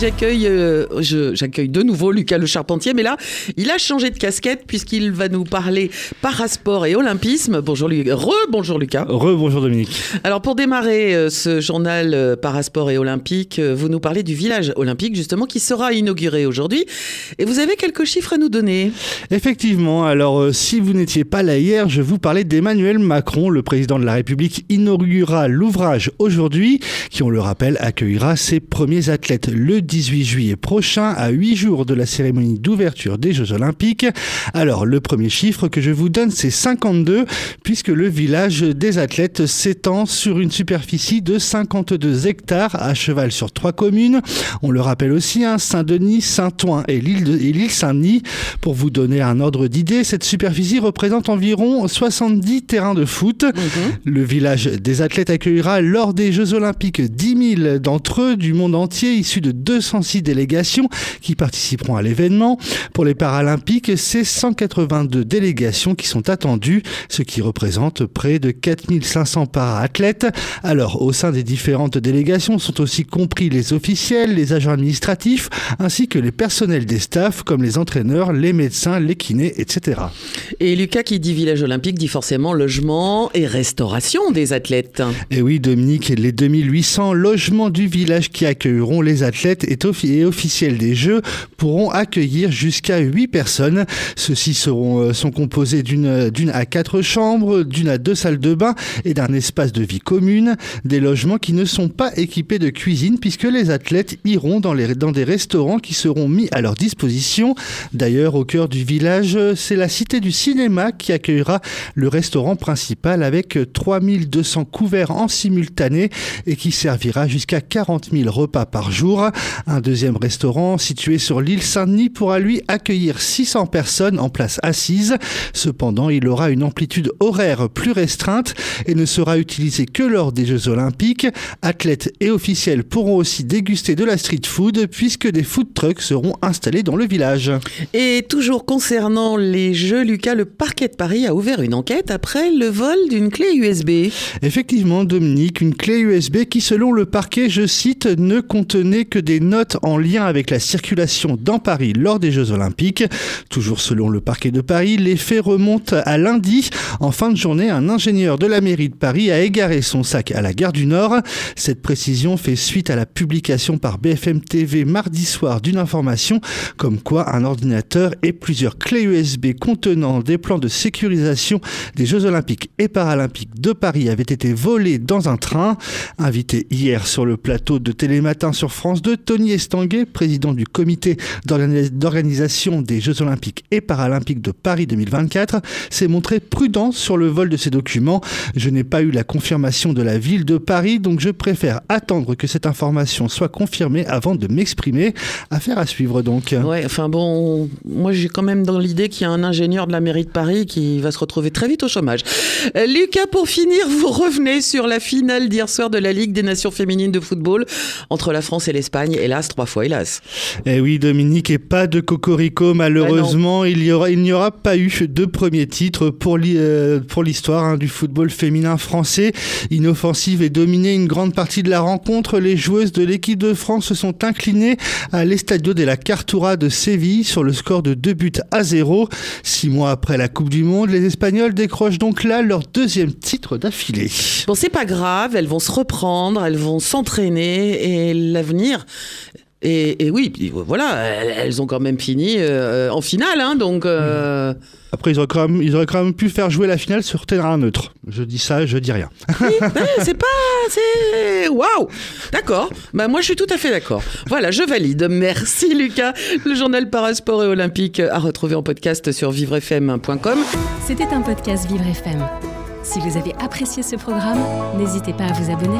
J'accueille, euh, j'accueille de nouveau Lucas Le Charpentier, mais là, il a changé de casquette puisqu'il va nous parler parasport et olympisme. Bonjour, Lu- re-bonjour Lucas. Rebonjour Dominique. Alors pour démarrer euh, ce journal euh, parasport et olympique, vous nous parlez du village olympique justement qui sera inauguré aujourd'hui. Et vous avez quelques chiffres à nous donner. Effectivement, alors si vous n'étiez pas là hier, je vous parlais d'Emmanuel Macron, le président de la République inaugurera l'ouvrage aujourd'hui, qui on le rappelle accueillera ses premiers athlètes le 18 juillet prochain, à 8 jours de la cérémonie d'ouverture des Jeux Olympiques. Alors le premier chiffre que je vous donne, c'est 52, puisque le village des athlètes s'étend sur une superficie de 52 hectares à cheval sur trois communes. On le rappelle aussi, hein, Saint-Denis, Saint-Ouen et l'île Saint-Denis. Pour vous donner un ordre d'idée, cette superficie représente environ 70 terrains de foot. Le village des athlètes accueillera lors des Jeux Olympiques 10 000 d'entre eux du monde entier, issus de 206 délégations qui participeront à l'événement. Pour les Paralympiques, c'est 182 délégations qui sont attendues, ce qui représente près de 4500 para-athlètes. Alors, au sein des différentes délégations sont aussi compris les officiels, les agents administratifs, ainsi que les personnels des staffs, comme les entraîneurs, les médecins, les kinés, etc. Et Lucas qui dit village olympique dit forcément logement et restauration des athlètes. Et oui, Dominique, les 2800 logements du village qui accueilleront les athlètes et, offi- et officiels des Jeux pourront accueillir jusqu'à 8 personnes. Ceux-ci seront, euh, sont composés d'une, à quatre chambres, d'une à deux salles de bain et d'un espace de vie commune. Des logements qui ne sont pas équipés de cuisine puisque les athlètes iront dans, les, dans des restaurants qui seront mis à leur disposition. D'ailleurs, au cœur du village, c'est la cité du cinéma qui accueillera le restaurant principal avec euh, 3200 couverts en simultané et qui servira jusqu'à 40 000 repas par jour. Un deuxième restaurant situé sur l'île Saint-Denis pourra lui accueillir 600 personnes en place assise. Cependant, il aura une amplitude horaire plus restreinte et ne sera utilisé que lors des Jeux Olympiques. Athlètes et officiels pourront aussi déguster de la street food puisque des food trucks seront installés dans le village. Et toujours concernant les Jeux, Lucas, le parquet de Paris a ouvert une enquête après le vol d'une clé USB. Effectivement, Dominique, une clé USB qui, selon le parquet, je cite, ne contenait que des notes en lien avec la circulation dans Paris lors des Jeux Olympiques. Toujours selon le parquet de Paris, les faits remontent à lundi. En fin de journée, un ingénieur de la mairie de Paris a égaré son sac à la gare du Nord. Cette précision fait suite à la publication par BFM TV mardi soir d'une information comme quoi un ordinateur et plusieurs clés USB contenant des plans de sécurisation des Jeux Olympiques et Paralympiques de Paris avaient été volés dans un train. Invité hier sur le plateau de Télématin sur France 2, Tony Estanguet, président du comité d'organi- d'organisation des Jeux Olympiques et Paralympiques de Paris 2024, s'est montré prudent sur le vol de ces documents. Je n'ai pas eu la confirmation de la ville de Paris, donc je préfère attendre que cette information soit confirmée avant de m'exprimer. Affaire à suivre donc. Ouais, enfin bon, moi j'ai quand même dans l'idée qu'il y a un ingénieur de la mairie de Paris qui va se retrouver très vite au chômage. Euh, Lucas, pour finir, vous revenez sur la finale d'hier soir de la Ligue des Nations féminines de football entre la France et l'Espagne. Hélas, trois fois hélas. Eh oui, Dominique, et pas de cocorico, malheureusement. il aura, il n'y aura pas eu de premier titre pour euh, l'histoire hein, du football féminin français. Inoffensive et dominée une grande partie de la rencontre, les joueuses de l'équipe de France se sont inclinées à l'Estadio de la Cartura de Séville sur le score de 2 buts à 0. Six mois après la Coupe du Monde, les Espagnols décrochent donc là leur deuxième titre d'affilée. Bon, c'est pas grave, elles vont se reprendre, elles vont s'entraîner et l'avenir. Et, et oui, puis voilà, elles, ont quand même fini euh, en finale, hein, donc. euh, Après, ils auraient, quand même, ils auraient quand même pu faire jouer la finale sur terrain neutre. Je dis ça, je dis rien. Oui, ben, c'est pas. C'est. Waouh D'accord. Bah, moi, je suis tout à fait d'accord. Voilà, je valide. Merci, Lucas. Le journal Parasport et Olympique à retrouver en podcast sur vivrefm.com. C'était un podcast Vivre FM. Si vous avez apprécié ce programme, n'hésitez pas à vous abonner.